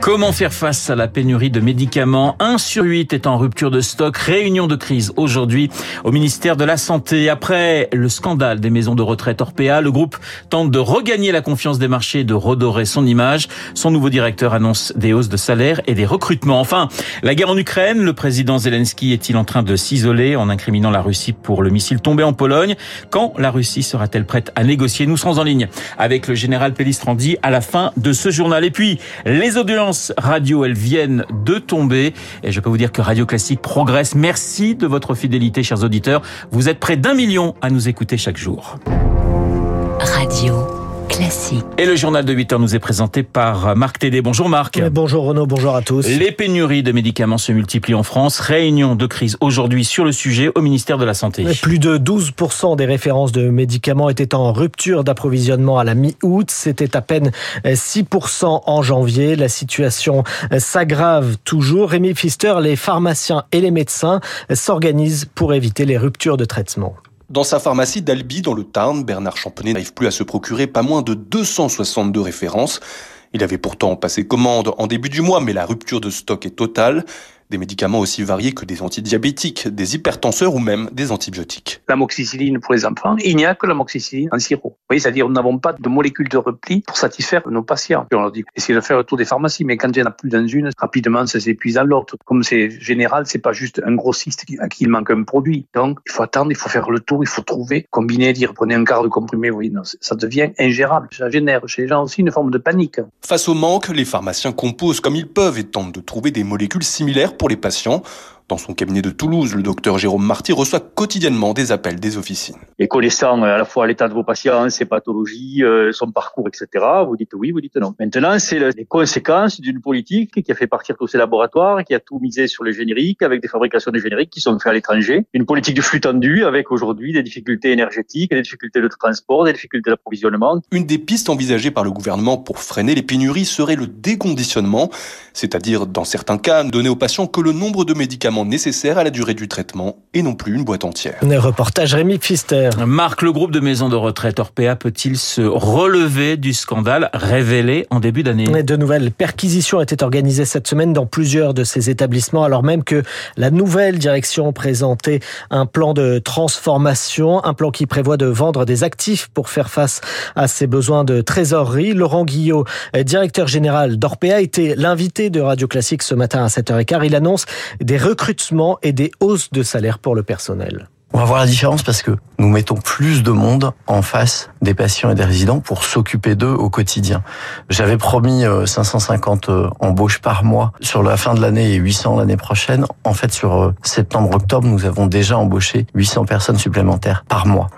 Comment faire face à la pénurie de médicaments? 1 sur 8 est en rupture de stock. Réunion de crise aujourd'hui au ministère de la Santé. Après le scandale des maisons de retraite Orpea, le groupe tente de regagner la confiance des marchés et de redorer son image. Son nouveau directeur annonce des hausses de salaire et des recrutements. Enfin, la guerre en Ukraine, le président Zelensky est-il en train de s'isoler en incriminant la Russie pour le missile tombé en Pologne? Quand la Russie sera-t-elle prête à négocier? Nous serons en ligne avec le général Pellistrandi à la fin de ce journal. Et puis, les audiences radio, elles viennent de tomber. Et je peux vous dire que Radio Classique progresse. Merci de votre fidélité, chers auditeurs. Vous êtes près d'un million à nous écouter chaque jour. Radio classique. Et le journal de 8 heures nous est présenté par Marc Tédé. Bonjour Marc. bonjour Renaud, bonjour à tous. Les pénuries de médicaments se multiplient en France. Réunion de crise aujourd'hui sur le sujet au ministère de la Santé. Plus de 12% des références de médicaments étaient en rupture d'approvisionnement à la mi-août. C'était à peine 6% en janvier. La situation s'aggrave toujours. Rémi Pfister, les pharmaciens et les médecins s'organisent pour éviter les ruptures de traitement. Dans sa pharmacie d'Albi, dans le Tarn, Bernard Champonnet n'arrive plus à se procurer pas moins de 262 références. Il avait pourtant passé commande en début du mois, mais la rupture de stock est totale des médicaments aussi variés que des antidiabétiques, des hypertenseurs ou même des antibiotiques. L'amoxicilline pour les enfants, il n'y a que l'amoxicilline en sirop. Vous c'est-à-dire nous n'avons pas de molécules de repli pour satisfaire nos patients. on leur dit, essayez de faire le tour des pharmacies, mais quand il n'y en a plus dans une, rapidement ça s'épuise dans l'autre. Comme c'est général, c'est pas juste un grossiste à qui il manque un produit. Donc il faut attendre, il faut faire le tour, il faut trouver, combiner, dire prenez un quart de comprimé, oui, non, ça devient ingérable. Ça génère chez les gens aussi une forme de panique. Face au manque, les pharmaciens composent comme ils peuvent et tentent de trouver des molécules similaires pour les patients. Dans son cabinet de Toulouse, le docteur Jérôme Marty reçoit quotidiennement des appels des officines. Et connaissant euh, à la fois l'état de vos patients, ses pathologies, euh, son parcours, etc., vous dites oui, vous dites non. Maintenant, c'est les conséquences d'une politique qui a fait partir tous ces laboratoires, qui a tout misé sur les génériques, avec des fabrications de génériques qui sont faites à l'étranger. Une politique de flux tendu, avec aujourd'hui des difficultés énergétiques, des difficultés de transport, des difficultés d'approvisionnement. Une des pistes envisagées par le gouvernement pour freiner les pénuries serait le déconditionnement, c'est-à-dire, dans certains cas, donner aux patients que le nombre de médicaments nécessaires à la durée du traitement et non plus une boîte entière. Un reportage Rémi Pfister. Marc, le groupe de maisons de retraite Orpea peut-il se relever du scandale révélé en début d'année? De nouvelles perquisitions étaient organisées cette semaine dans plusieurs de ces établissements alors même que la nouvelle direction présentait un plan de transformation, un plan qui prévoit de vendre des actifs pour faire face à ses besoins de trésorerie. Laurent Guillot, directeur général d'Orpea, était l'invité de Radio Classique ce matin à 7h15. Il annonce des recrutements et des hausses de salaire pour le personnel. On va voir la différence parce que nous mettons plus de monde en face des patients et des résidents pour s'occuper d'eux au quotidien. J'avais promis 550 euh, euh, embauches par mois sur la fin de l'année et 800 l'année prochaine. En fait, sur euh, septembre-octobre, nous avons déjà embauché 800 personnes supplémentaires par mois.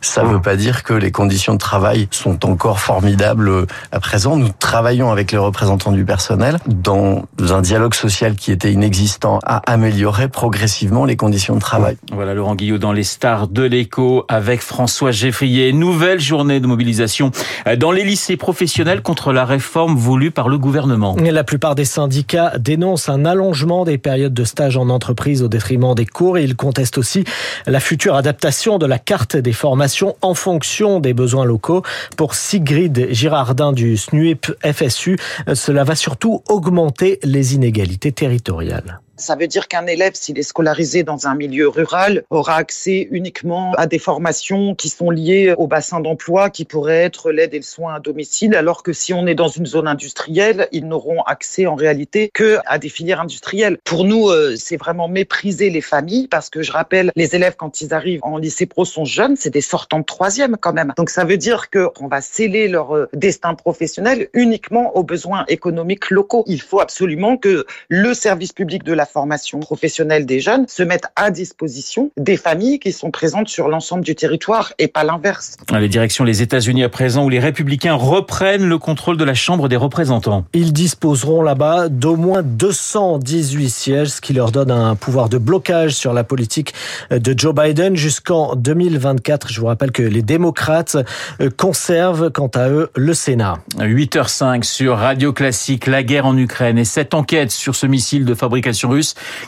Ça ne veut pas dire que les conditions de travail sont encore formidables à présent. Nous travaillons avec les représentants du personnel dans un dialogue social qui était inexistant à améliorer progressivement les conditions de travail. Voilà Laurent Guillaume dans les stars de l'écho avec François Geffrier. Nouvelle journée de mobilisation dans les lycées professionnels contre la réforme voulue par le gouvernement. La plupart des syndicats dénoncent un allongement des périodes de stage en entreprise au détriment des cours et ils contestent aussi la future adaptation de la carte des formations en fonction des besoins locaux. Pour Sigrid Girardin du SNUIP FSU, cela va surtout augmenter les inégalités territoriales. Ça veut dire qu'un élève, s'il est scolarisé dans un milieu rural, aura accès uniquement à des formations qui sont liées au bassin d'emploi, qui pourraient être l'aide et le soin à domicile, alors que si on est dans une zone industrielle, ils n'auront accès en réalité que à des filières industrielles. Pour nous, euh, c'est vraiment mépriser les familles, parce que je rappelle, les élèves, quand ils arrivent en lycée pro, sont jeunes, c'est des sortants de troisième quand même. Donc ça veut dire qu'on va sceller leur euh, destin professionnel uniquement aux besoins économiques locaux. Il faut absolument que le service public de la formation professionnelle des jeunes se mettent à disposition des familles qui sont présentes sur l'ensemble du territoire et pas l'inverse. Les directions les États-Unis à présent où les républicains reprennent le contrôle de la Chambre des représentants. Ils disposeront là-bas d'au moins 218 sièges, ce qui leur donne un pouvoir de blocage sur la politique de Joe Biden jusqu'en 2024. Je vous rappelle que les démocrates euh, conservent quant à eux le Sénat. 8h05 sur Radio Classique, la guerre en Ukraine et cette enquête sur ce missile de fabrication russe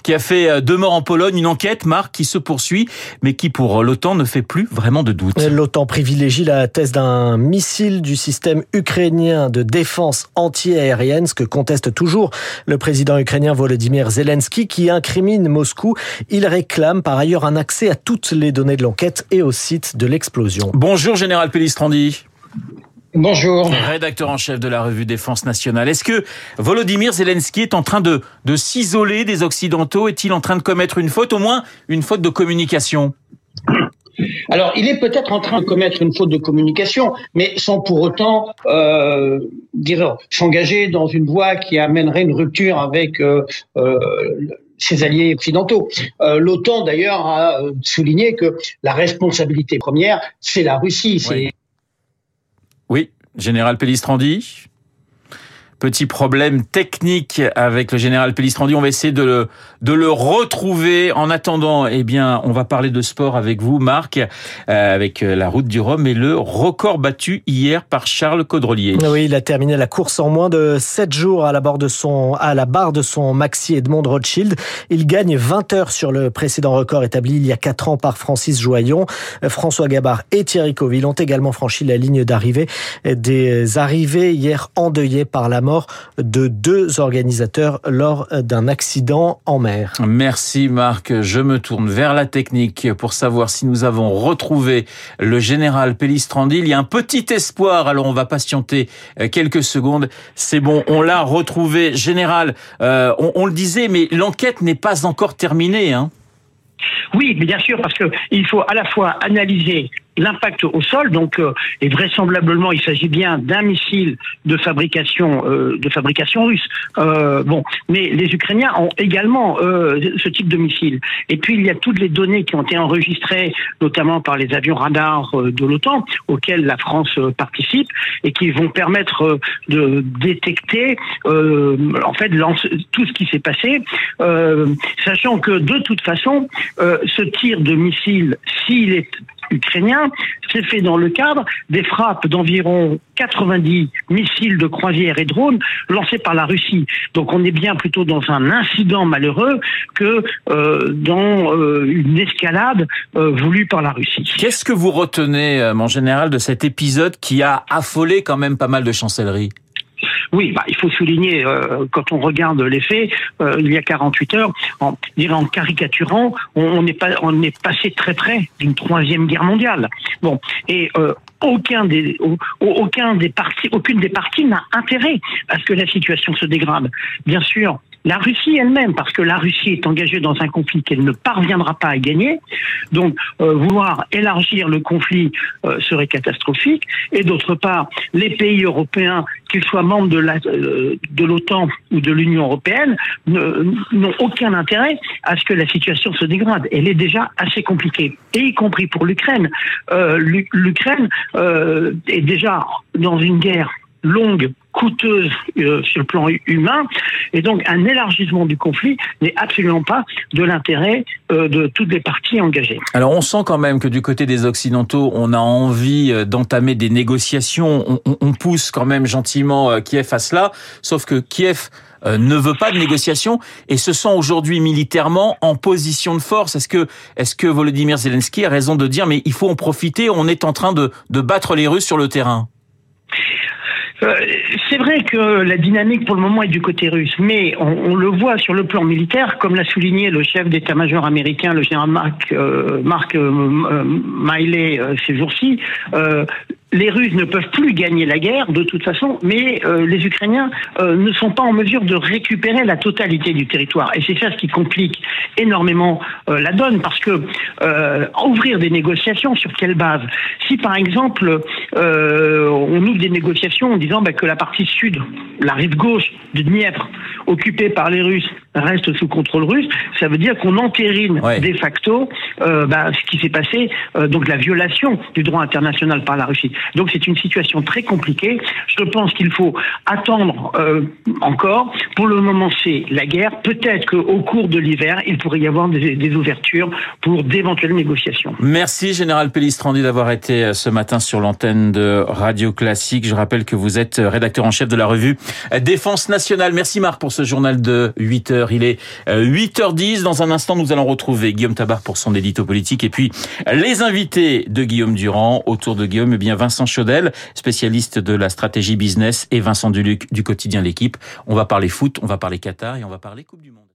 qui a fait euh, deux morts en Pologne. Une enquête, Marc, qui se poursuit, mais qui pour l'OTAN ne fait plus vraiment de doute. L'OTAN privilégie la thèse d'un missile du système ukrainien de défense anti-aérienne, ce que conteste toujours le président ukrainien Volodymyr Zelensky, qui incrimine Moscou. Il réclame par ailleurs un accès à toutes les données de l'enquête et au site de l'explosion. Bonjour Général Pellistrandi. Bonjour. Rédacteur en chef de la revue Défense nationale. Est-ce que Volodymyr Zelensky est en train de, de s'isoler des Occidentaux? Est-il en train de commettre une faute, au moins une faute de communication? Alors, il est peut-être en train de commettre une faute de communication, mais sans pour autant euh, s'engager dans une voie qui amènerait une rupture avec euh, euh, ses alliés occidentaux. Euh, L'OTAN, d'ailleurs, a souligné que la responsabilité première, c'est la Russie. Oui. Oui, général Pellistrandi Petit problème technique avec le général Pellistrandi. On va essayer de le, de le retrouver. En attendant, eh bien, on va parler de sport avec vous, Marc, euh, avec la route du Rhum et le record battu hier par Charles Caudrelier. Oui, il a terminé la course en moins de 7 jours à la barre de son, à la de son Maxi Edmond Rothschild. Il gagne 20 heures sur le précédent record établi il y a 4 ans par Francis Joyon. François Gabard et Thierry Coville ont également franchi la ligne d'arrivée. Des arrivées hier endeuillées par la mort de deux organisateurs lors d'un accident en mer. Merci Marc. Je me tourne vers la technique pour savoir si nous avons retrouvé le général Pellistrandi. Il y a un petit espoir, alors on va patienter euh, quelques secondes. C'est bon, on l'a retrouvé. Général, euh, on, on, le disait, mais l'enquête n'est pas encore terminée. Hein oui, bien sûr, parce que il faut à la fois analyser l'impact au sol, donc euh, et vraisemblablement il s'agit bien d'un missile de fabrication euh, de fabrication russe. Euh, bon, mais les Ukrainiens ont également euh, ce type de missile. Et puis il y a toutes les données qui ont été enregistrées, notamment par les avions radars euh, de l'OTAN, auxquels la France euh, participe, et qui vont permettre de détecter en fait tout ce qui s'est passé, sachant que de toute façon, ce tir de missile, s'il est ukrainien s'est fait dans le cadre des frappes d'environ 90 missiles de croisière et drones lancés par la Russie. Donc on est bien plutôt dans un incident malheureux que euh, dans euh, une escalade euh, voulue par la Russie. Qu'est-ce que vous retenez, mon général, de cet épisode qui a affolé quand même pas mal de chancelleries? Oui, bah, il faut souligner, euh, quand on regarde les faits, euh, il y a 48 heures, en, en caricaturant, on, on, est pas, on est passé très près d'une troisième guerre mondiale. Bon, et euh, aucun des, aucun des partis, aucune des parties n'a intérêt à ce que la situation se dégrade. Bien sûr, la Russie elle-même, parce que la Russie est engagée dans un conflit qu'elle ne parviendra pas à gagner. Donc, euh, vouloir élargir le conflit euh, serait catastrophique. Et d'autre part, les pays européens, qu'ils soient membres de euh, l'OTAN ou de l'Union européenne, n'ont aucun intérêt à ce que la situation se dégrade. Elle est déjà assez compliquée, et y compris pour l'Ukraine. L'Ukraine est déjà dans une guerre longue, coûteuse euh, sur le plan humain, et donc un élargissement du conflit n'est absolument pas de l'intérêt euh, de toutes les parties engagées. Alors on sent quand même que du côté des Occidentaux, on a envie euh, d'entamer des négociations, on, on, on, pousse quand même gentiment euh, Kiev à cela, sauf que Kiev euh, ne veut pas de négociations et se sent aujourd'hui militairement en position de force. Est-ce que, est-ce que Volodymyr Zelensky a raison de dire mais il faut en profiter, on est en train de, de battre les Russes sur le terrain euh, c'est vrai que la dynamique pour le moment est du côté russe, mais on, le voit sur le plan militaire, comme l'a souligné le chef d'état-major américain, le général Mark, euh, Mark euh, Miley, ces jours-ci les Russes ne peuvent plus gagner la guerre de toute façon, mais euh, les Ukrainiens euh, ne sont pas en mesure de récupérer la totalité du territoire. Et c'est ça ce qui complique énormément euh, la donne, parce que ouvrir des négociations sur quelle base? Si par exemple on ouvre des négociations en disant bah, que la partie sud, la rive gauche de Dniepr, occupée par les Russes, reste sous contrôle russe, ça veut dire qu'on entérine de facto bah, ce qui s'est passé, donc la violation du droit international par la Russie. Donc c'est une situation très compliquée. Je pense qu'il faut attendre euh, encore. Pour le moment, c'est la guerre. Peut-être qu'au cours de l'hiver, il pourrait y avoir des, des pour d'éventuelles négociations. Merci, Général Pellistrandi, d'avoir été euh, ce matin sur l'antenne de Radio Classique. Je rappelle que vous êtes euh, rédacteur en chef de la revue Défense nationale. Merci, Marc, pour ce journal de 8 heures. Il est 8h10. Dans un instant, nous allons retrouver Guillaume Tabar pour son édito politique et puis les invités de Guillaume Durand. Autour de Guillaume, eh bien, Vincent Chaudel, spécialiste de la stratégie business, et Vincent Duluc du quotidien L'équipe. On va parler foot, on va parler Qatar et on va parler Coupe du Monde.